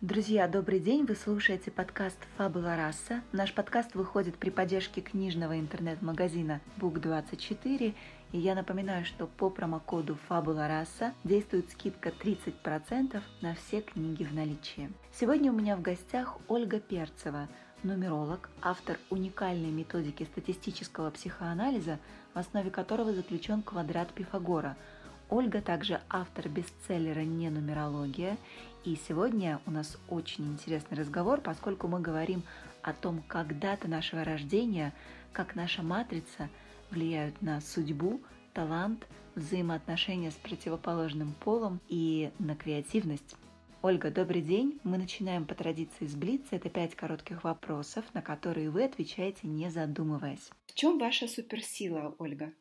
Друзья, добрый день! Вы слушаете подкаст «Фабула раса». Наш подкаст выходит при поддержке книжного интернет-магазина Book24. И я напоминаю, что по промокоду «Фабула раса» действует скидка 30% на все книги в наличии. Сегодня у меня в гостях Ольга Перцева, нумеролог, автор уникальной методики статистического психоанализа, в основе которого заключен квадрат Пифагора – Ольга также автор бестселлера «Не нумерология». И сегодня у нас очень интересный разговор, поскольку мы говорим о том, как дата нашего рождения, как наша матрица влияют на судьбу, талант, взаимоотношения с противоположным полом и на креативность. Ольга, добрый день. Мы начинаем по традиции с Блица. Это пять коротких вопросов, на которые вы отвечаете, не задумываясь. В чем ваша суперсила, Ольга?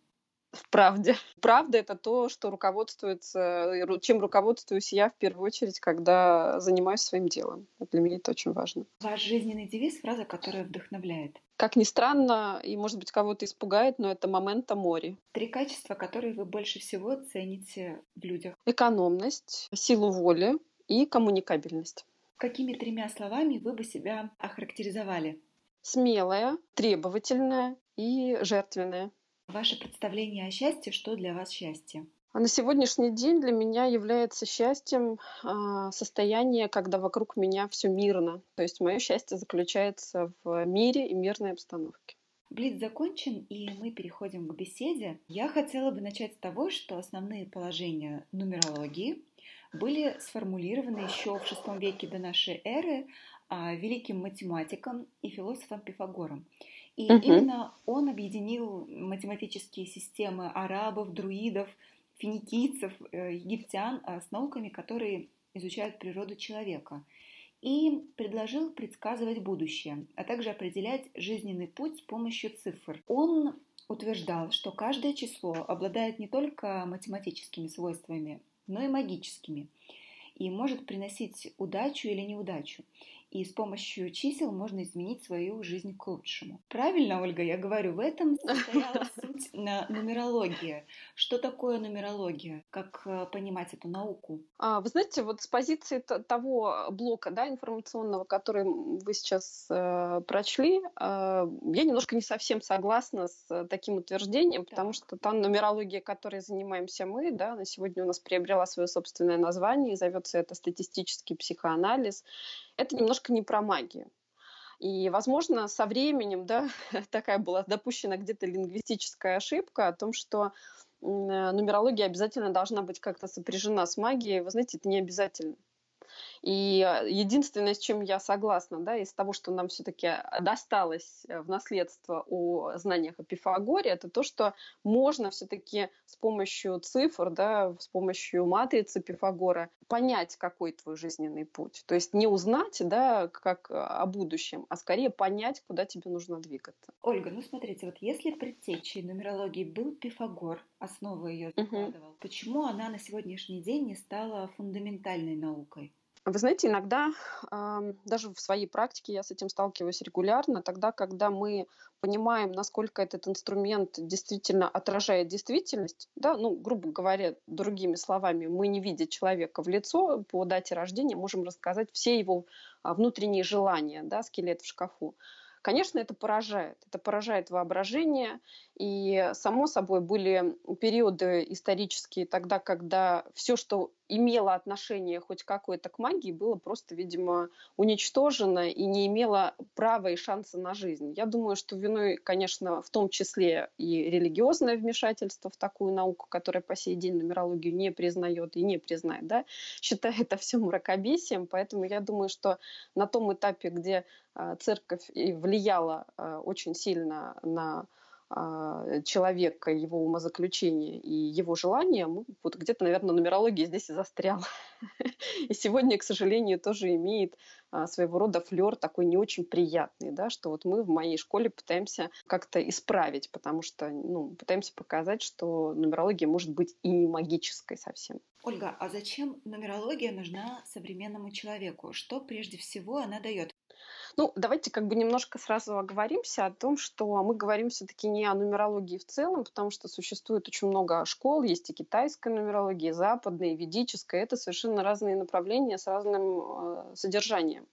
В правде. Правда — это то, что руководствуется, чем руководствуюсь я в первую очередь, когда занимаюсь своим делом. Для меня это очень важно. Ваш жизненный девиз — фраза, которая вдохновляет. Как ни странно, и, может быть, кого-то испугает, но это момента мори. Три качества, которые вы больше всего цените в людях. Экономность, силу воли и коммуникабельность. Какими тремя словами вы бы себя охарактеризовали? Смелая, требовательная и жертвенная. Ваше представление о счастье, что для вас счастье? А на сегодняшний день для меня является счастьем э, состояние, когда вокруг меня все мирно. То есть мое счастье заключается в мире и мирной обстановке. Блиц закончен, и мы переходим к беседе. Я хотела бы начать с того, что основные положения нумерологии были сформулированы еще в VI веке до нашей эры а, великим математиком и философом Пифагором. И угу. именно он объединил математические системы арабов, друидов, финикийцев, э, египтян а, с науками, которые изучают природу человека. И предложил предсказывать будущее, а также определять жизненный путь с помощью цифр. Он утверждал, что каждое число обладает не только математическими свойствами, но и магическими и может приносить удачу или неудачу и с помощью чисел можно изменить свою жизнь к лучшему. Правильно, Ольга, я говорю, в этом состояла суть нумерологии. Что такое нумерология? Как э, понимать эту науку? А, вы знаете, вот с позиции того блока да, информационного, который вы сейчас э, прочли, э, я немножко не совсем согласна с таким утверждением, потому что та нумерология, которой занимаемся мы, да, на сегодня у нас приобрела свое собственное название, и зовется это статистический психоанализ это немножко не про магию. И, возможно, со временем, да, такая была допущена где-то лингвистическая ошибка о том, что нумерология обязательно должна быть как-то сопряжена с магией. Вы знаете, это не обязательно. И э, единственное, с чем я согласна, да, из того, что нам все-таки э, досталось э, в наследство о знаниях о Пифагоре, это то, что можно все-таки с помощью цифр, да, с помощью матрицы Пифагора понять, какой твой жизненный путь. То есть не узнать, да, как о будущем, а скорее понять, куда тебе нужно двигаться. Ольга, ну смотрите, вот если предтечей нумерологии был Пифагор, основу ее закладывал, угу. почему она на сегодняшний день не стала фундаментальной наукой? Вы знаете, иногда даже в своей практике я с этим сталкиваюсь регулярно, тогда, когда мы понимаем, насколько этот инструмент действительно отражает действительность, да, ну, грубо говоря, другими словами, мы не видя человека в лицо по дате рождения, можем рассказать все его а, внутренние желания, да, скелет в шкафу. Конечно, это поражает. Это поражает воображение. И, само собой, были периоды исторические тогда, когда все, что имело отношение хоть какое-то к магии, было просто, видимо, уничтожено и не имело права и шанса на жизнь. Я думаю, что виной, конечно, в том числе и религиозное вмешательство в такую науку, которая по сей день нумерологию не признает и не признает, да, считает это все мракобесием, поэтому я думаю, что на том этапе, где а, церковь влияла а, очень сильно на человека, его умозаключения и его желания, вот где-то, наверное, нумерология здесь и застряла. И сегодня, к сожалению, тоже имеет а, своего рода флер такой не очень приятный, да, что вот мы в моей школе пытаемся как-то исправить, потому что ну, пытаемся показать, что нумерология может быть и не магической совсем. Ольга, а зачем нумерология нужна современному человеку? Что прежде всего она дает? Ну, давайте как бы немножко сразу оговоримся о том, что мы говорим все-таки не о нумерологии в целом, потому что существует очень много школ, есть и китайская нумерология, и западная, и ведическая. Это совершенно разные направления с разным э, содержанием.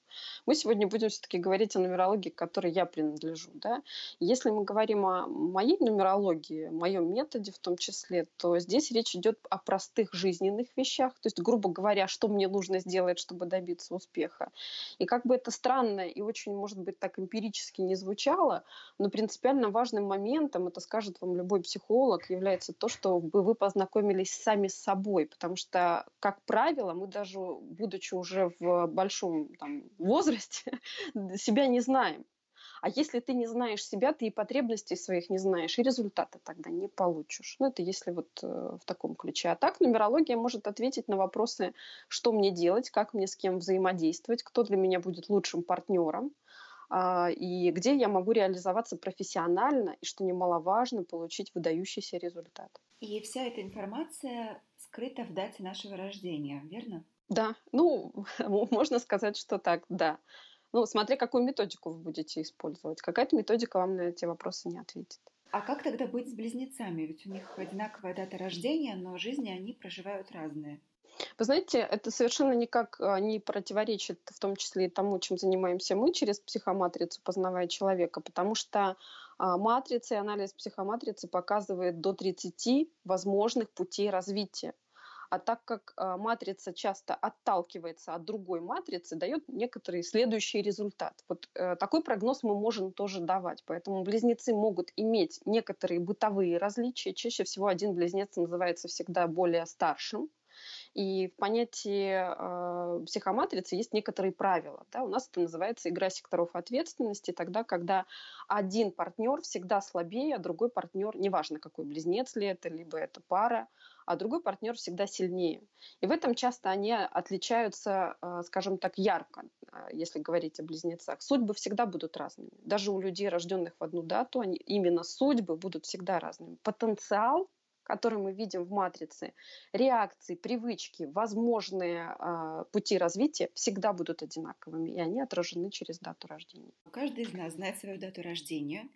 Мы сегодня будем все-таки говорить о нумерологии, к которой я принадлежу. Да? Если мы говорим о моей нумерологии, моем методе в том числе, то здесь речь идет о простых жизненных вещах. То есть, грубо говоря, что мне нужно сделать, чтобы добиться успеха. И как бы это странно и очень, может быть, так эмпирически не звучало, но принципиально важным моментом, это скажет вам любой психолог, является то, что вы познакомились сами с собой. Потому что, как правило, мы даже, будучи уже в большом там, возрасте себя не знаем. А если ты не знаешь себя, ты и потребностей своих не знаешь, и результата тогда не получишь. Ну, это если вот э, в таком ключе. А так нумерология может ответить на вопросы, что мне делать, как мне с кем взаимодействовать, кто для меня будет лучшим партнером, э, и где я могу реализоваться профессионально, и, что немаловажно, получить выдающийся результат. И вся эта информация скрыта в дате нашего рождения, верно? Да, ну, можно сказать, что так, да. Ну, смотря какую методику вы будете использовать. Какая-то методика вам на эти вопросы не ответит. А как тогда быть с близнецами? Ведь у них одинаковая дата рождения, но жизни они проживают разные. Вы знаете, это совершенно никак а, не противоречит в том числе и тому, чем занимаемся мы через психоматрицу, познавая человека, потому что а, матрица и анализ психоматрицы показывает до 30 возможных путей развития. А так как а, матрица часто отталкивается от другой матрицы, дает некоторый следующий результат. Вот э, такой прогноз мы можем тоже давать. Поэтому близнецы могут иметь некоторые бытовые различия. Чаще всего один близнец называется всегда более старшим, и в понятии э, психоматрицы есть некоторые правила. Да? У нас это называется игра секторов ответственности, тогда, когда один партнер всегда слабее, а другой партнер, неважно какой близнец ли это, либо это пара, а другой партнер всегда сильнее. И в этом часто они отличаются, э, скажем так, ярко, э, если говорить о близнецах. Судьбы всегда будут разными. Даже у людей, рожденных в одну дату, они, именно судьбы будут всегда разными. Потенциал который мы видим в матрице, реакции, привычки, возможные э, пути развития всегда будут одинаковыми, и они отражены через дату рождения. Каждый из нас знает свою дату рождения,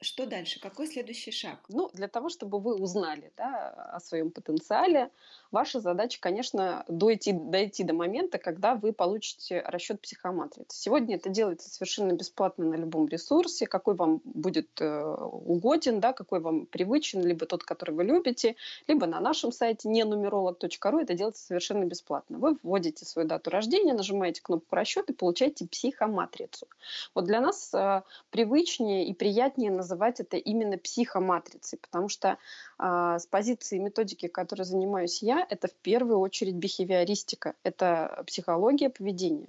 что дальше? Какой следующий шаг? Ну, для того, чтобы вы узнали да, о своем потенциале, ваша задача, конечно, дойти, дойти до момента, когда вы получите расчет психоматрицы. Сегодня это делается совершенно бесплатно на любом ресурсе, какой вам будет э, угоден, да, какой вам привычен, либо тот, который вы любите, либо на нашем сайте ненумеролог.ру это делается совершенно бесплатно. Вы вводите свою дату рождения, нажимаете кнопку расчет и получаете психоматрицу. Вот для нас э, привычнее и приятнее называть это именно психоматрицей, потому что э, с позиции методики, которой занимаюсь я, это в первую очередь бихевиористика, это психология поведения.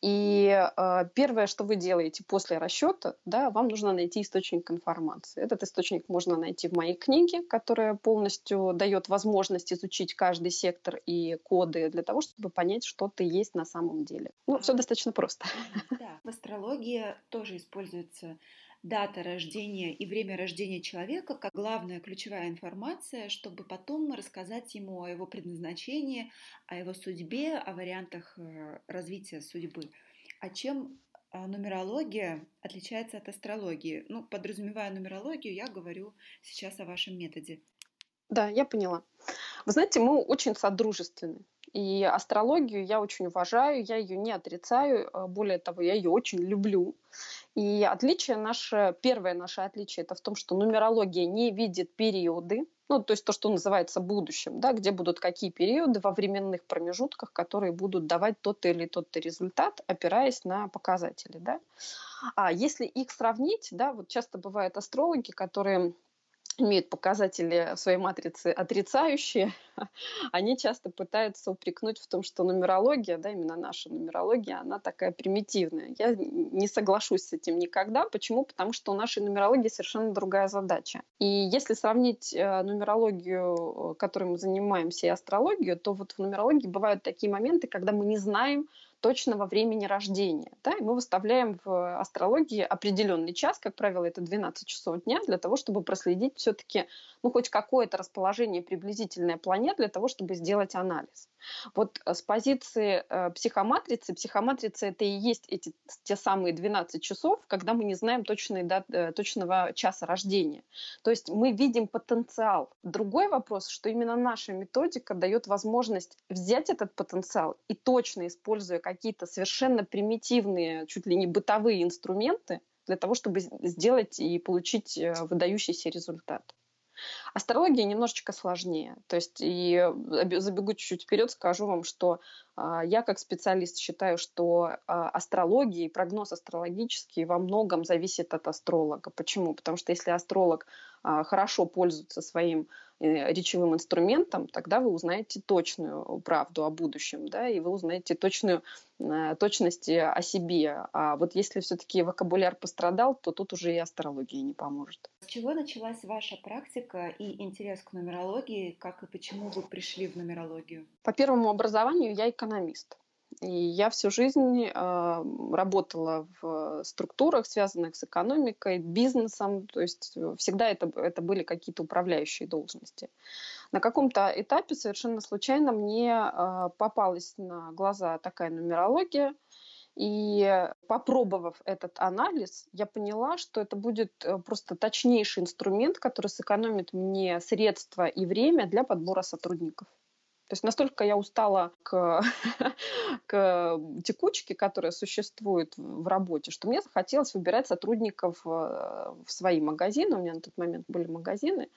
И э, первое, что вы делаете после расчета, да, вам нужно найти источник информации. Этот источник можно найти в моей книге, которая полностью дает возможность изучить каждый сектор и коды для того, чтобы понять, что ты есть на самом деле. Ну, все достаточно просто. Да, в астрологии тоже используется дата рождения и время рождения человека как главная ключевая информация, чтобы потом рассказать ему о его предназначении, о его судьбе, о вариантах э, развития судьбы. А чем а, нумерология отличается от астрологии? Ну, подразумевая нумерологию, я говорю сейчас о вашем методе. Да, я поняла. Вы знаете, мы очень содружественны. И астрологию я очень уважаю, я ее не отрицаю, а более того, я ее очень люблю. И отличие наше, первое наше отличие, это в том, что нумерология не видит периоды, ну, то есть то, что называется будущим, да, где будут какие периоды во временных промежутках, которые будут давать тот или тот результат, опираясь на показатели, да. А если их сравнить, да, вот часто бывают астрологи, которые имеют показатели своей матрицы отрицающие, они часто пытаются упрекнуть в том, что нумерология, да, именно наша нумерология, она такая примитивная. Я не соглашусь с этим никогда. Почему? Потому что у нашей нумерологии совершенно другая задача. И если сравнить э, нумерологию, которой мы занимаемся, и астрологию, то вот в нумерологии бывают такие моменты, когда мы не знаем, точного времени рождения. Да? И мы выставляем в астрологии определенный час, как правило, это 12 часов дня, для того, чтобы проследить все-таки ну, хоть какое-то расположение приблизительное планет для того, чтобы сделать анализ. Вот э, с позиции э, психоматрицы, психоматрица это и есть эти, те самые 12 часов, когда мы не знаем точной дат, э, точного часа рождения. То есть мы видим потенциал. Другой вопрос, что именно наша методика дает возможность взять этот потенциал и точно используя какие-то совершенно примитивные, чуть ли не бытовые инструменты, для того, чтобы сделать и получить э, выдающийся результат. Астрология немножечко сложнее. То есть, и э, забегу чуть-чуть вперед, скажу вам, что а, я как специалист считаю, что а, астрология и прогноз астрологический во многом зависит от астролога. Почему? Потому что если астролог хорошо пользуется своим э, речевым инструментом, тогда вы узнаете точную правду о будущем, да, и вы узнаете точную э, точности о себе. А вот если все-таки вокабуляр пострадал, то тут уже и астрология не поможет. С чего началась ваша практика и интерес к нумерологии? Как и почему вы пришли в нумерологию? По первому образованию я экономист. И я всю жизнь э, работала в структурах, связанных с экономикой, бизнесом, то есть всегда это, это были какие-то управляющие должности. На каком-то этапе совершенно случайно мне э, попалась на глаза такая нумерология, и попробовав этот анализ, я поняла, что это будет э, просто точнейший инструмент, который сэкономит мне средства и время для подбора сотрудников. То есть настолько я устала к, к текучке, которая существует в работе, что мне захотелось выбирать сотрудников э, в свои магазины, у меня на тот момент были магазины,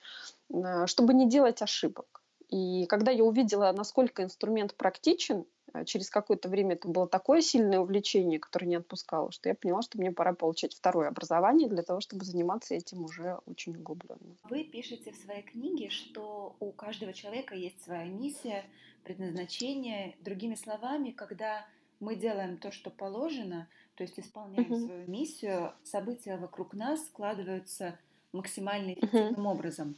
э, чтобы не делать ошибок. И когда я увидела, насколько инструмент практичен, через какое-то время это было такое сильное увлечение, которое не отпускало, что я поняла, что мне пора получать второе образование для того, чтобы заниматься этим уже очень углубленно. Вы пишете в своей книге, что у каждого человека есть своя миссия, предназначение. Другими словами, когда мы делаем то, что положено, то есть исполняем uh-huh. свою миссию, события вокруг нас складываются максимально эффективным uh-huh. образом.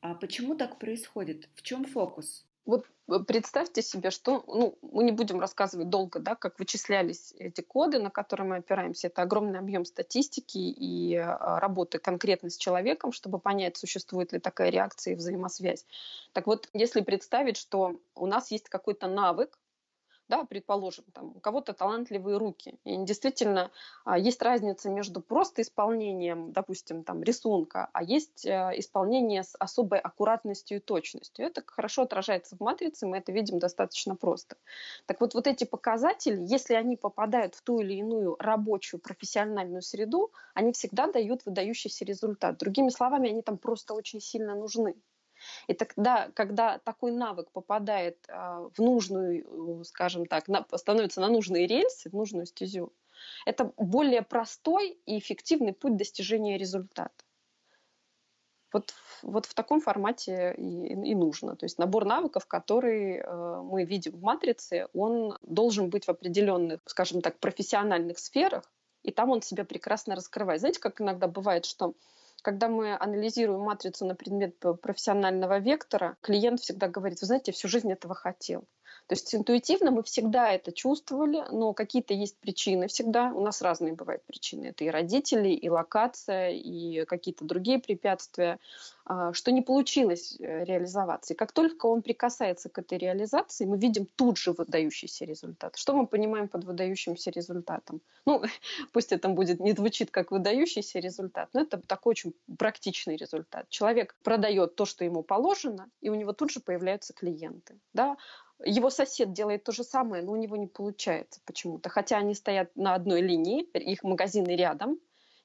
А почему так происходит? В чем фокус? Вот э, представьте себе, что, ну, мы не будем рассказывать долго, да, как вычислялись эти коды, на которые мы опираемся. Это огромный объем статистики и а, работы конкретно с человеком, чтобы понять, существует ли такая реакция и взаимосвязь. Так вот, если представить, что у нас есть какой-то навык, да, предположим, там, у кого-то талантливые руки. И действительно а, есть разница между просто исполнением, допустим, там, рисунка, а есть а, исполнение с особой аккуратностью и точностью. Это хорошо отражается в матрице, мы это видим достаточно просто. Так вот, вот эти показатели, если они попадают в ту или иную рабочую профессиональную среду, они всегда дают выдающийся результат. Другими словами, они там просто очень сильно нужны. И тогда, когда такой навык попадает а, в нужную, скажем так, становится на нужные рельсы, в нужную стезю, это более простой и эффективный путь достижения результата. Вот, вот в таком формате и, и нужно. То есть набор навыков, который э, мы видим в матрице, он должен быть в определенных, скажем так, профессиональных сферах, и там он себя прекрасно раскрывает. Знаете, как иногда бывает, что когда мы анализируем матрицу на предмет профессионального вектора, клиент всегда говорит, вы знаете, всю жизнь этого хотел. То есть интуитивно мы всегда это чувствовали, но какие-то есть причины всегда. У нас разные бывают причины. Это и родители, и локация, и какие-то другие препятствия, а, что не получилось э, реализоваться. И как только он прикасается к этой реализации, мы видим тут же выдающийся результат. Что мы понимаем под выдающимся результатом? Ну, пусть это будет не звучит как выдающийся результат, но это такой очень практичный результат. Человек продает то, что ему положено, и у него тут же появляются клиенты. Да? Его сосед делает то же самое, но у него не получается почему-то. Хотя они стоят на одной линии, их магазины рядом,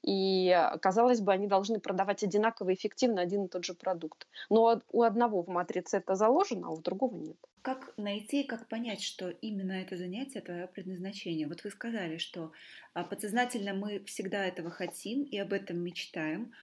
и, казалось бы, они должны продавать одинаково эффективно один и тот же продукт. Но у одного в матрице это заложено, а у другого нет. Как найти, как понять, что именно это занятие твое предназначение? Вот вы сказали, что а, подсознательно мы всегда этого хотим и об этом мечтаем.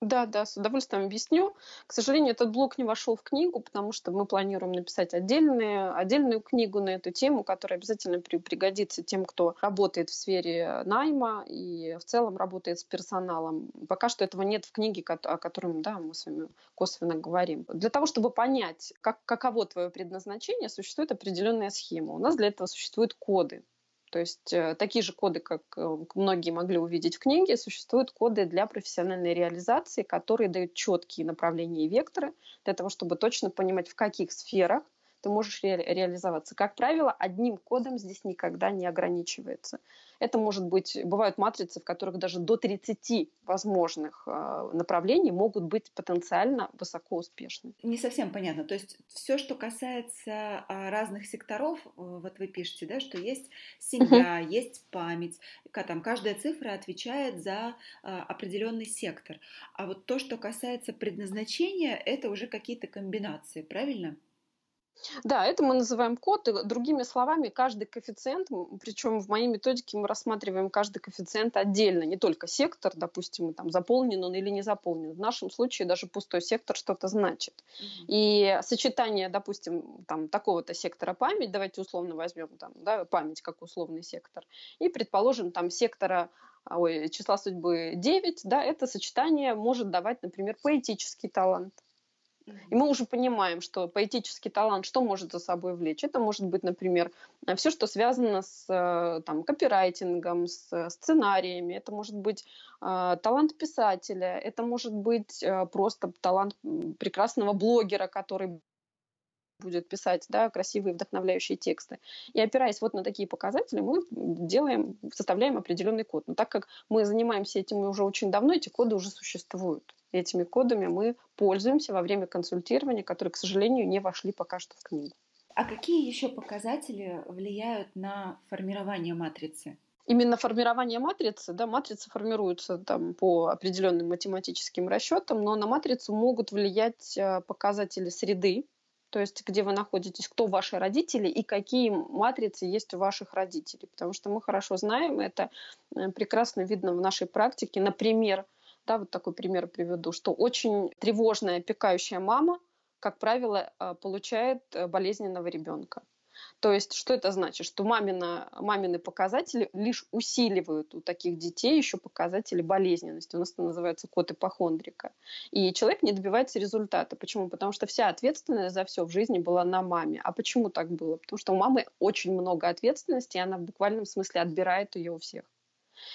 Да, да, с удовольствием объясню. К сожалению, этот блок не вошел в книгу, потому что мы планируем написать отдельную, отдельную книгу на эту тему, которая обязательно при, пригодится тем, кто работает в сфере найма и в целом работает с персоналом. Пока что этого нет в книге, о котором да, мы с вами косвенно говорим. Для того, чтобы понять, как, каково твое предназначение, существует определенная схема. У нас для этого существуют коды. То есть э, такие же коды, как э, многие могли увидеть в книге, существуют коды для профессиональной реализации, которые дают четкие направления и векторы для того, чтобы точно понимать, в каких сферах ты можешь ре- реализоваться. Как правило, одним кодом здесь никогда не ограничивается. Это может быть, бывают матрицы, в которых даже до 30 возможных э, направлений могут быть потенциально высоко успешны. Не совсем понятно. То есть все, что касается а, разных секторов, э, вот вы пишете, да, что есть семья, uh-huh. есть память, там каждая цифра отвечает за а, определенный сектор. А вот то, что касается предназначения, это уже какие-то комбинации, правильно? Да, это мы называем код. И другими словами, каждый коэффициент, причем в моей методике мы рассматриваем каждый коэффициент отдельно, не только сектор, допустим, там заполнен он или не заполнен. В нашем случае даже пустой сектор что-то значит. Mm-hmm. И сочетание, допустим, там такого-то сектора память, давайте условно возьмем там, да, память как условный сектор, и предположим там сектора ой, числа судьбы 9, да, это сочетание может давать, например, поэтический талант и мы уже понимаем, что поэтический талант что может за собой влечь? Это может быть, например, все, что связано с э, там, копирайтингом, с сценариями. Это может быть э, талант писателя. Это может быть э, просто талант прекрасного блогера, который будет писать да, красивые вдохновляющие тексты. И опираясь вот на такие показатели, мы делаем, составляем определенный код. Но так как мы занимаемся этим уже очень давно, эти коды уже существуют этими кодами мы пользуемся во время консультирования, которые, к сожалению, не вошли пока что в книгу. А какие еще показатели влияют на формирование матрицы? Именно формирование матрицы, да, матрицы формируются там по определенным математическим расчетам, но на матрицу могут влиять э, показатели среды, то есть где вы находитесь, кто ваши родители и какие матрицы есть у ваших родителей. Потому что мы хорошо знаем, это э, прекрасно видно в нашей практике. Например, да, вот такой пример приведу, что очень тревожная опекающая мама, как правило, э, получает э, болезненного ребенка. То есть, что это значит? Что мамина, мамины показатели лишь усиливают у таких детей еще показатели болезненности. У нас это называется код ипохондрика. И человек не добивается результата. Почему? Потому что вся ответственность за все в жизни была на маме. А почему так было? Потому что у мамы очень много ответственности, и она в буквальном смысле отбирает ее у всех.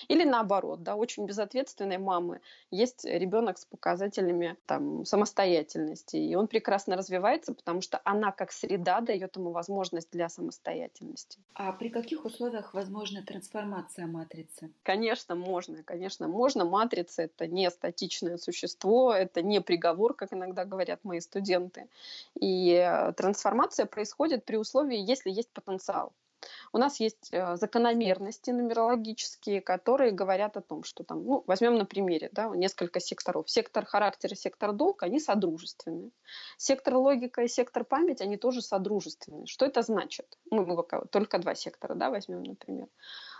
Или наоборот, да, очень безответственной мамы есть ребенок с показателями там, самостоятельности, и он прекрасно развивается, потому что она как среда дает ему возможность для самостоятельности. А при каких условиях возможна трансформация матрицы? Конечно, можно, конечно, можно. Матрица – это не статичное существо, это не приговор, как иногда говорят мои студенты. И э, трансформация происходит при условии, если есть потенциал. У нас есть э, закономерности нумерологические, которые говорят о том, что там, ну, возьмем на примере, да, несколько секторов. Сектор характера, сектор долг, они содружественны. Сектор логика и сектор память, они тоже содружественны. Что это значит? Мы, только два сектора, да, возьмем, например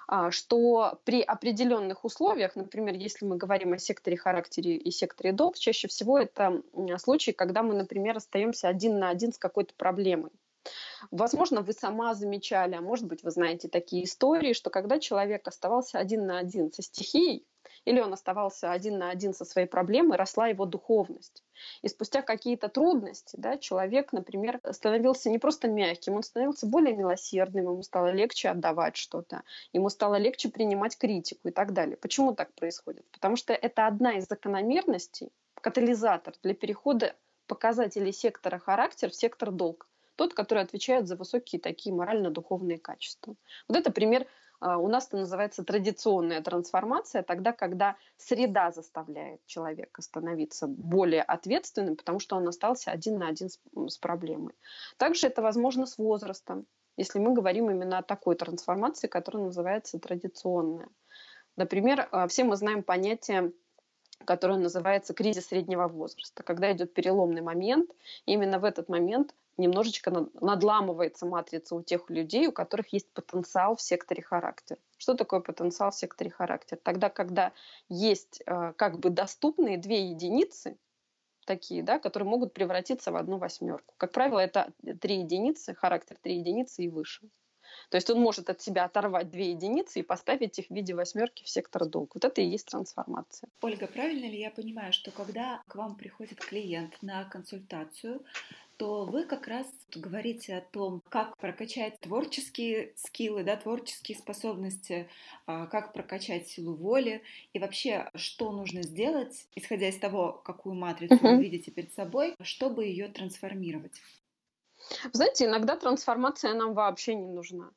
а, что при определенных условиях, например, если мы говорим о секторе характере и секторе долг, чаще всего это случаи, когда мы, например, остаемся один на один с какой-то проблемой. Возможно, вы сама замечали, а может быть, вы знаете такие истории, что когда человек оставался один на один со стихией, или он оставался один на один со своей проблемой, росла его духовность. И спустя какие-то трудности да, человек, например, становился не просто мягким, он становился более милосердным, ему стало легче отдавать что-то, ему стало легче принимать критику и так далее. Почему так происходит? Потому что это одна из закономерностей, катализатор для перехода показателей сектора характер в сектор долг тот, который отвечает за высокие такие морально-духовные качества. Вот это пример а, у нас это называется традиционная трансформация, тогда, когда среда заставляет человека становиться более ответственным, потому что он остался один на один с, с проблемой. Также это возможно с возрастом, если мы говорим именно о такой трансформации, которая называется традиционная. Например, а, все мы знаем понятие которое называется кризис среднего возраста, когда идет переломный момент. Именно в этот момент немножечко надламывается матрица у тех людей, у которых есть потенциал в секторе характер. Что такое потенциал в секторе характер? Тогда, когда есть э, как бы доступные две единицы, такие, да, которые могут превратиться в одну восьмерку. Как правило, это три единицы, характер три единицы и выше. То есть он может от себя оторвать две единицы и поставить их в виде восьмерки в сектор долг. Вот это и есть трансформация. Ольга, правильно ли я понимаю, что когда к вам приходит клиент на консультацию, то вы как раз говорите о том, как прокачать творческие скиллы, да, творческие способности, а, как прокачать силу воли и вообще, что нужно сделать, исходя из того, какую матрицу uh-huh. вы видите перед собой, чтобы ее трансформировать. знаете, иногда трансформация нам вообще не нужна.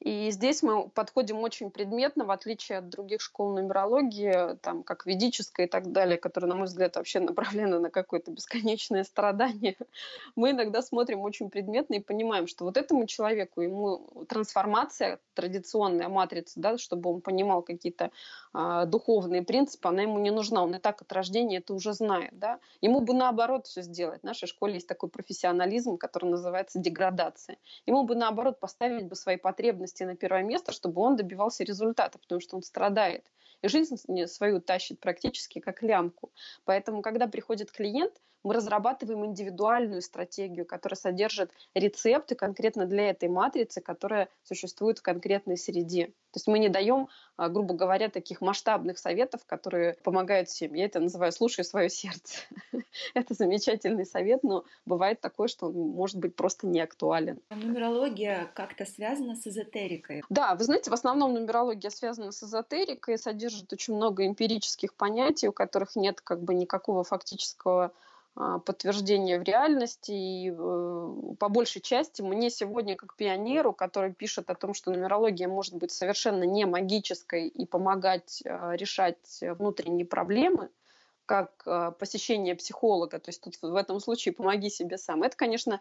И здесь мы подходим очень предметно, в отличие от других школ нумерологии, там, как ведическая и так далее, которые, на мой взгляд, вообще направлены на какое-то бесконечное страдание. Мы иногда смотрим очень предметно и понимаем, что вот этому человеку, ему трансформация, традиционная матрица, да, чтобы он понимал какие-то а, духовные принципы, она ему не нужна. Он и так от рождения это уже знает. Да? Ему бы наоборот все сделать. В нашей школе есть такой профессионализм, который называется деградация. Ему бы наоборот поставить бы свои потребности потребности на первое место, чтобы он добивался результата, потому что он страдает. И жизнь свою тащит практически как лямку. Поэтому, когда приходит клиент, мы разрабатываем индивидуальную стратегию, которая содержит рецепты конкретно для этой матрицы, которая существует в конкретной среде. То есть мы не даем, а, грубо говоря, таких масштабных советов, которые помогают всем. Я это называю «слушай свое сердце». это замечательный совет, но бывает такое, что он может быть просто не актуален. А нумерология как-то связана с эзотерикой? Да, вы знаете, в основном нумерология связана с эзотерикой, содержит очень много эмпирических понятий, у которых нет как бы никакого фактического подтверждение в реальности. И э, по большей части мне сегодня, как пионеру, который пишет о том, что нумерология может быть совершенно не магической и помогать а, решать внутренние проблемы, как а, посещение психолога, то есть тут в этом случае помоги себе сам. Это, конечно,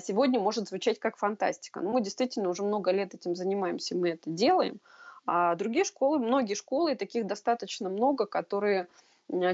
сегодня может звучать как фантастика, но мы действительно уже много лет этим занимаемся, мы это делаем. А другие школы, многие школы, таких достаточно много, которые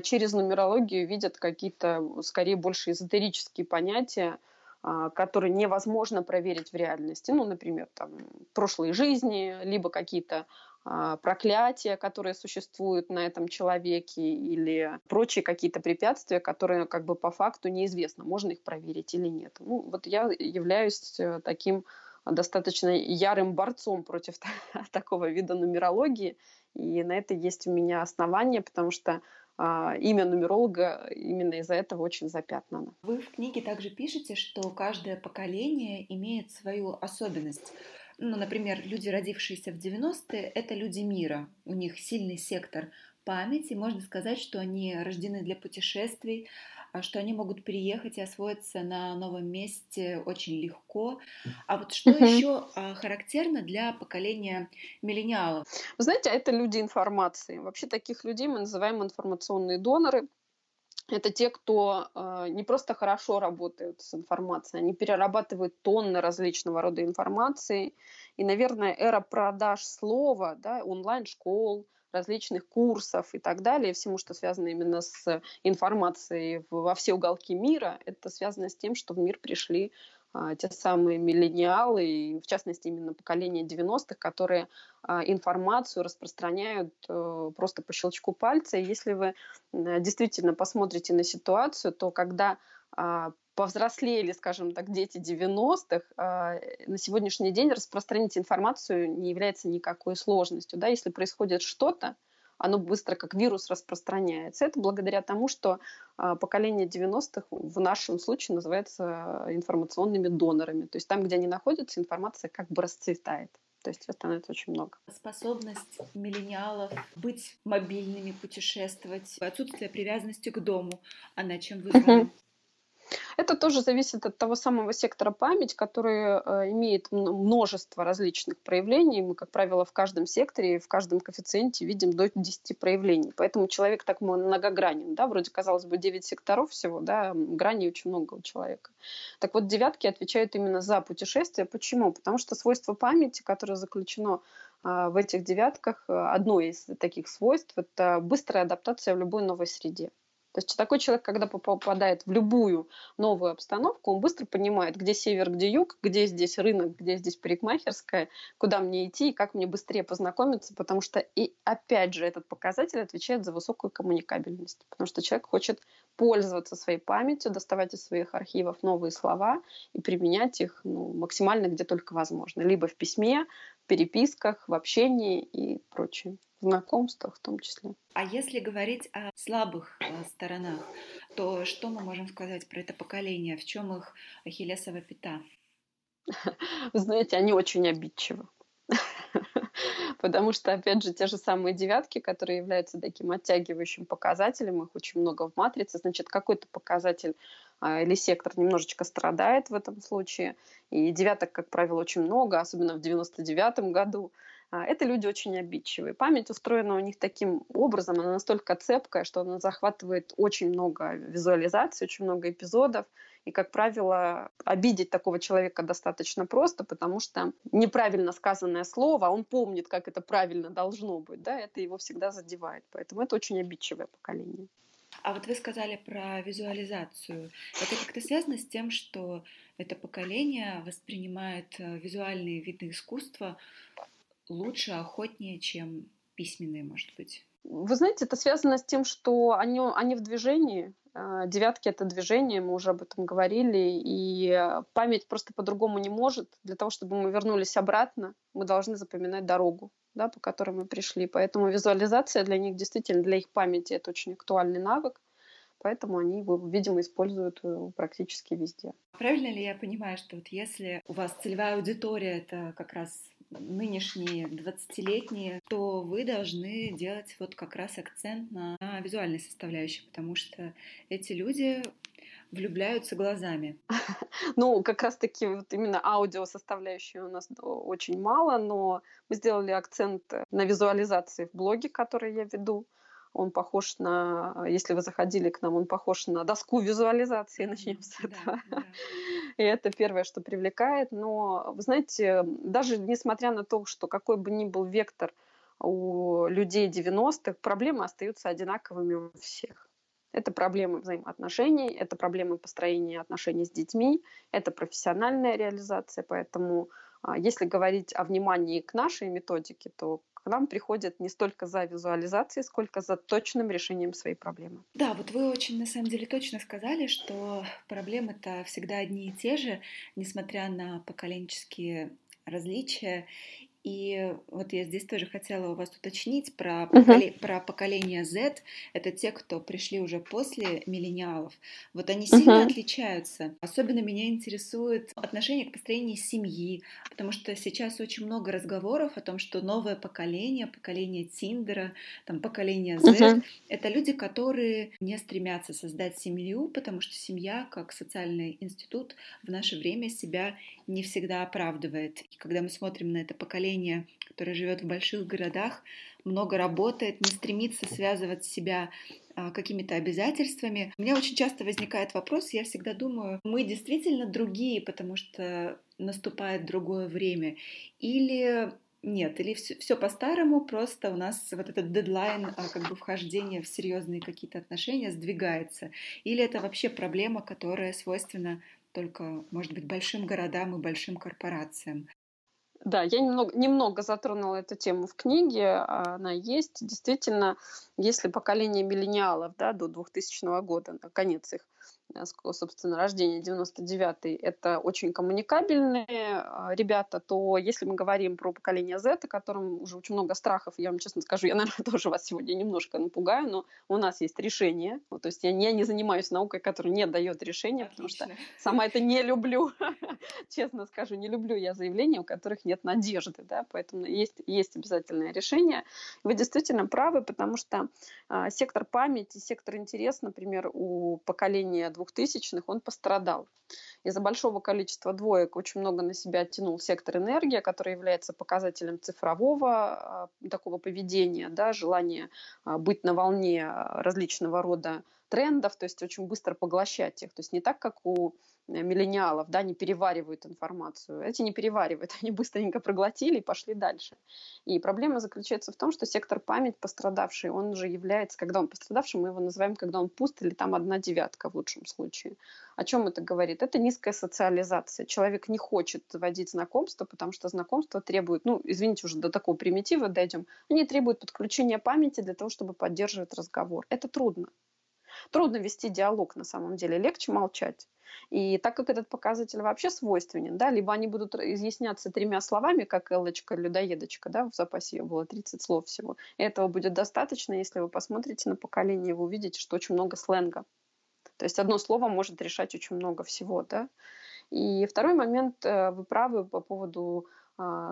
через нумерологию видят какие-то, скорее, больше эзотерические понятия, а, которые невозможно проверить в реальности. Ну, например, там, прошлые жизни, либо какие-то а, проклятия, которые существуют на этом человеке, или прочие какие-то препятствия, которые как бы по факту неизвестно, можно их проверить или нет. Ну, вот я являюсь э, таким достаточно ярым борцом против такого вида нумерологии, и на это есть у меня основания, потому что имя нумеролога именно из-за этого очень запятнано. Вы в книге также пишете, что каждое поколение имеет свою особенность. Ну, например, люди, родившиеся в 90-е, это люди мира. У них сильный сектор памяти. Можно сказать, что они рождены для путешествий, а, что они могут переехать и освоиться на новом месте очень легко. А вот что uh-huh. еще а, характерно для поколения миллениалов? Вы знаете, это люди информации. Вообще таких людей мы называем информационные доноры. Это те, кто э, не просто хорошо работают с информацией, они перерабатывают тонны различного рода информации. И, наверное, эра продаж слова, да, онлайн-школ, различных курсов и так далее, всему, что связано именно с информацией во все уголки мира, это связано с тем, что в мир пришли а, те самые миллениалы, в частности именно поколение 90-х, которые а, информацию распространяют а, просто по щелчку пальца. И если вы действительно посмотрите на ситуацию, то когда а, повзрослели, скажем так, дети 90-х, а, на сегодняшний день распространить информацию не является никакой сложностью. Да? Если происходит что-то, оно быстро как вирус распространяется. Это благодаря тому, что а, поколение 90-х в нашем случае называется информационными донорами. То есть там, где они находятся, информация как бы расцветает. То есть становится очень много. Способность миллениалов быть мобильными, путешествовать, отсутствие привязанности к дому, она чем вызвана? Это тоже зависит от того самого сектора память, который э, имеет множество различных проявлений. Мы, как правило, в каждом секторе, в каждом коэффициенте видим до 10 проявлений. Поэтому человек так многогранен. Да? Вроде, казалось бы, 9 секторов всего, да? граней очень много у человека. Так вот, девятки отвечают именно за путешествия. Почему? Потому что свойство памяти, которое заключено а, в этих девятках, одно из таких свойств – это быстрая адаптация в любой новой среде. То есть такой человек, когда попадает в любую новую обстановку, он быстро понимает, где север, где юг, где здесь рынок, где здесь парикмахерская, куда мне идти и как мне быстрее познакомиться, потому что и опять же этот показатель отвечает за высокую коммуникабельность, потому что человек хочет пользоваться своей памятью, доставать из своих архивов новые слова и применять их ну, максимально где только возможно, либо в письме, переписках, в общении и прочее знакомствах в том числе. А если говорить о слабых э, сторонах, то что мы можем сказать про это поколение? В чем их ахиллесова пята? Вы знаете, они очень обидчивы. Потому что, опять же, те же самые девятки, которые являются таким оттягивающим показателем, их очень много в матрице, значит, какой-то показатель а, или сектор немножечко страдает в этом случае. И девяток, как правило, очень много, особенно в 99 году. А, это люди очень обидчивые. Память устроена у них таким образом, она настолько цепкая, что она захватывает очень много визуализаций, очень много эпизодов. И, как правило, обидеть такого человека достаточно просто, потому что неправильно сказанное слово, а он помнит, как это правильно должно быть, да, это его всегда задевает. Поэтому это очень обидчивое поколение. А вот вы сказали про визуализацию. Это как-то связано с тем, что это поколение воспринимает э, визуальные виды искусства лучше, охотнее, чем письменные, может быть? Вы знаете, это связано с тем, что они, они в движении. А, девятки — это движение, мы уже об этом говорили, и память просто по-другому не может. Для того, чтобы мы вернулись обратно, мы должны запоминать дорогу, да, по которой мы пришли. Поэтому визуализация для них действительно, для их памяти это очень актуальный навык поэтому они его, видимо, используют э, практически везде. Правильно ли я понимаю, что вот если у вас целевая аудитория это как раз нынешние 20-летние, то вы должны делать вот как раз акцент на, визуальной составляющей, потому что эти люди влюбляются глазами. Ну, как раз-таки вот именно аудио составляющей у нас очень мало, но мы сделали акцент на визуализации в блоге, который я веду. Он похож на, если вы заходили к нам, он похож на доску визуализации, начнем с этого. Да, да. И это первое, что привлекает. Но, вы знаете, даже несмотря на то, что какой бы ни был вектор у людей 90-х, проблемы остаются одинаковыми у всех. Это проблемы взаимоотношений, это проблемы построения отношений с детьми, это профессиональная реализация. Поэтому, а, если говорить о внимании к нашей методике, то к нам приходят не столько за визуализацией, сколько за точным решением своей проблемы. Да, вот вы очень на самом деле точно сказали, что проблемы-то всегда одни и те же, несмотря на поколенческие различия. И вот я здесь тоже хотела у вас уточнить про, поколе... uh-huh. про поколение Z. Это те, кто пришли уже после миллениалов. Вот они сильно uh-huh. отличаются. Особенно меня интересует отношение к построению семьи, потому что сейчас очень много разговоров о том, что новое поколение, поколение Тиндера, там поколение Z, uh-huh. это люди, которые не стремятся создать семью, потому что семья как социальный институт в наше время себя не всегда оправдывает. И когда мы смотрим на это поколение, которое живет в больших городах, много работает, не стремится связывать себя а, какими-то обязательствами. У меня очень часто возникает вопрос, я всегда думаю, мы действительно другие, потому что наступает другое время, или нет, или все, все по-старому, просто у нас вот этот дедлайн а, как бы вхождения в серьезные какие-то отношения сдвигается. Или это вообще проблема, которая свойственна только, может быть, большим городам и большим корпорациям. Да, я немного, немного затронула эту тему в книге, а она есть. Действительно, если поколение миллениалов да, до 2000 года, конец их, собственно, рождения 99-й, это очень коммуникабельные а, ребята, то если мы говорим про поколение Z, о котором уже очень много страхов, я вам честно скажу, я, наверное, тоже вас сегодня немножко напугаю, но у нас есть решение. Вот, то есть я, я не занимаюсь наукой, которая не дает решения, потому что сама это не люблю. честно скажу, не люблю я заявления, у которых нет надежды, да, поэтому есть, есть обязательное решение. Вы действительно правы, потому что э, сектор памяти, сектор интерес, например, у поколения 2000-х он пострадал. Из-за большого количества двоек очень много на себя оттянул сектор энергии, который является показателем цифрового а, такого поведения, да, желания а, быть на волне различного рода трендов, то есть очень быстро поглощать их. То есть не так, как у миллениалов, да, не переваривают информацию. Эти не переваривают, они быстренько проглотили и пошли дальше. И проблема заключается в том, что сектор память пострадавший, он уже является, когда он пострадавший, мы его называем, когда он пуст или там одна девятка в лучшем случае. О чем это говорит? Это низкая социализация. Человек не хочет заводить знакомство, потому что знакомство требует, ну, извините, уже до такого примитива дойдем, они требуют подключения памяти для того, чтобы поддерживать разговор. Это трудно. Трудно вести диалог на самом деле, легче молчать. И так как этот показатель вообще свойственен, да, либо они будут изъясняться тремя словами, как Эллочка, людоедочка, да, в запасе ее было 30 слов всего. И этого будет достаточно, если вы посмотрите на поколение, вы увидите, что очень много сленга. То есть одно слово может решать очень много всего, да. И второй момент, э, вы правы по поводу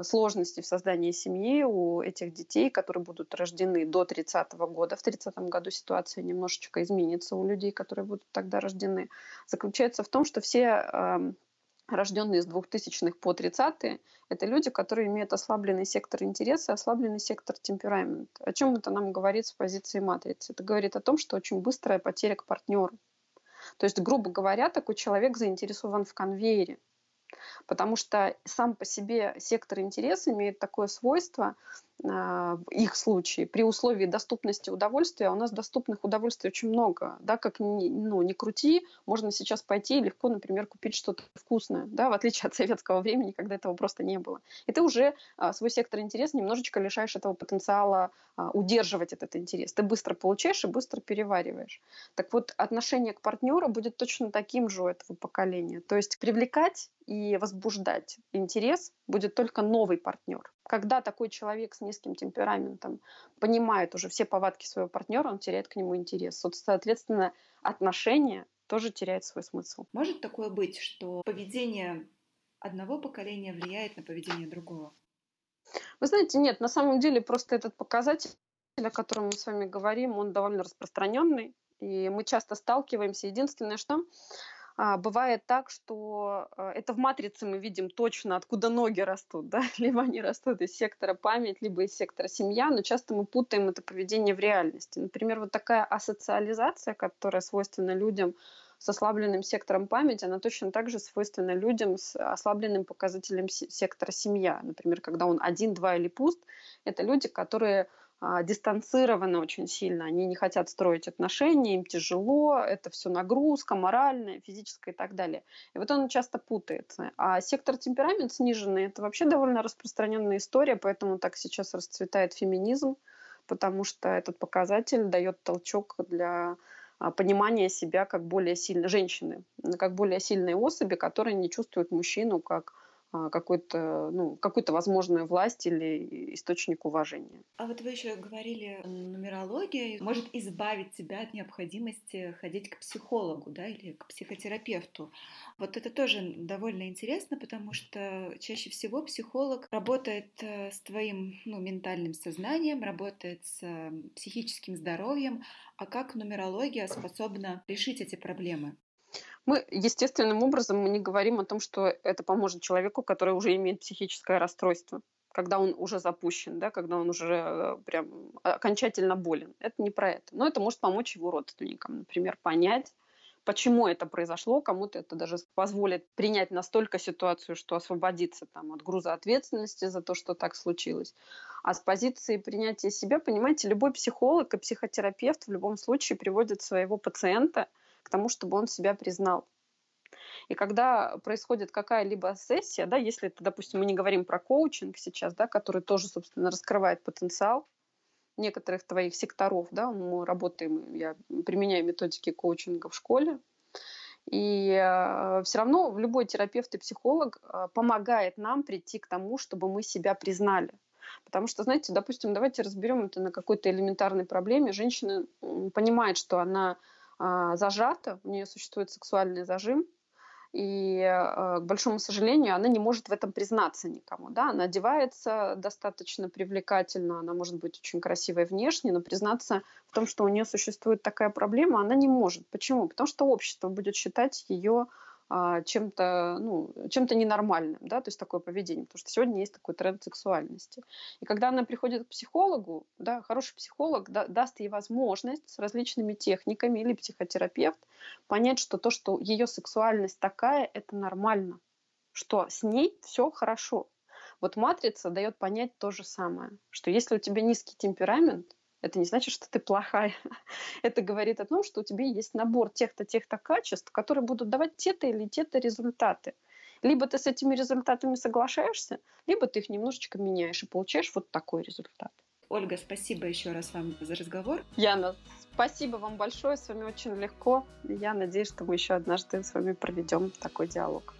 сложности в создании семьи у этих детей, которые будут рождены до 30 -го года. В 30 году ситуация немножечко изменится у людей, которые будут тогда рождены. Заключается в том, что все рожденные с 2000-х по 30-е, это люди, которые имеют ослабленный сектор интереса, ослабленный сектор темперамент. О чем это нам говорит с позиции матрицы? Это говорит о том, что очень быстрая потеря к партнеру. То есть, грубо говоря, такой человек заинтересован в конвейере. Потому что сам по себе сектор интереса имеет такое свойство, в их случае, при условии доступности удовольствия, у нас доступных удовольствий очень много, да, как ни, ну, не крути, можно сейчас пойти и легко, например, купить что-то вкусное, да, в отличие от советского времени, когда этого просто не было. И ты уже а, свой сектор интереса немножечко лишаешь этого потенциала а, удерживать этот интерес. Ты быстро получаешь и быстро перевариваешь. Так вот, отношение к партнеру будет точно таким же у этого поколения. То есть привлекать и возбуждать интерес будет только новый партнер. Когда такой человек с низким темпераментом понимает уже все повадки своего партнера, он теряет к нему интерес. Соответственно, отношения тоже теряет свой смысл. Может такое быть, что поведение одного поколения влияет на поведение другого? Вы знаете, нет, на самом деле просто этот показатель, о котором мы с вами говорим, он довольно распространенный, и мы часто сталкиваемся. Единственное, что бывает так, что а, это в матрице мы видим точно, откуда ноги растут, да, либо они растут из сектора память, либо из сектора семья, но часто мы путаем это поведение в реальности. Например, вот такая асоциализация, которая свойственна людям с ослабленным сектором памяти, она точно так же свойственна людям с ослабленным показателем сектора семья. Например, когда он один, два или пуст, это люди, которые а, дистанцированы очень сильно, они не хотят строить отношения, им тяжело, это все нагрузка моральная, физическая и так далее. И вот он часто путается. А сектор темперамент сниженный – это вообще довольно распространенная история, поэтому так сейчас расцветает феминизм, потому что этот показатель дает толчок для а, понимания себя как более сильной женщины, как более сильной особи, которая не чувствует мужчину как а, какой-то, ну, какую-то возможную власть или источник уважения. А вот вы еще говорили, нумерология может избавить тебя от необходимости ходить к психологу, да, или к психотерапевту. Вот это тоже довольно интересно, потому что чаще всего психолог работает э, с твоим ну, ментальным сознанием, работает с психическим здоровьем, а как нумерология способна решить эти проблемы? Мы естественным образом мы не говорим о том, что это поможет человеку, который уже имеет психическое расстройство, когда он уже запущен, да, когда он уже э, прям окончательно болен. Это не про это. Но это может помочь его родственникам, например, понять, почему это произошло, кому-то это даже позволит принять настолько ситуацию, что освободиться там, от груза ответственности за то, что так случилось. А с позиции принятия себя, понимаете, любой психолог и психотерапевт в любом случае приводит своего пациента – к тому, чтобы он себя признал. И когда происходит какая-либо сессия, да, если это, допустим, мы не говорим про коучинг сейчас, да, который тоже, собственно, раскрывает потенциал некоторых твоих секторов, да, мы работаем, я применяю методики коучинга в школе, и э, все равно любой терапевт и психолог э, помогает нам прийти к тому, чтобы мы себя признали. Потому что, знаете, допустим, давайте разберем это на какой-то элементарной проблеме. Женщина понимает, что она зажата, у нее существует сексуальный зажим, и, а, к большому сожалению, она не может в этом признаться никому. Да? Она одевается достаточно привлекательно, она может быть очень красивой внешне, но признаться в том, что у нее существует такая проблема, она не может. Почему? Потому что общество будет считать ее а, чем-то, ну, чем-то ненормальным, да, то есть такое поведение, потому что сегодня есть такой тренд сексуальности. И когда она приходит к психологу, да, хороший психолог да, даст ей возможность с различными техниками или психотерапевт понять, что то, что ее сексуальность такая, это нормально, что с ней все хорошо. Вот матрица дает понять то же самое, что если у тебя низкий темперамент, это не значит, что ты плохая. Это говорит о том, что у тебя есть набор тех-то, тех-то качеств, которые будут давать те-то или те-то результаты. Либо ты с этими результатами соглашаешься, либо ты их немножечко меняешь и получаешь вот такой результат. Ольга, спасибо еще раз вам за разговор. Яна, спасибо вам большое, с вами очень легко. Я надеюсь, что мы еще однажды с вами проведем такой диалог.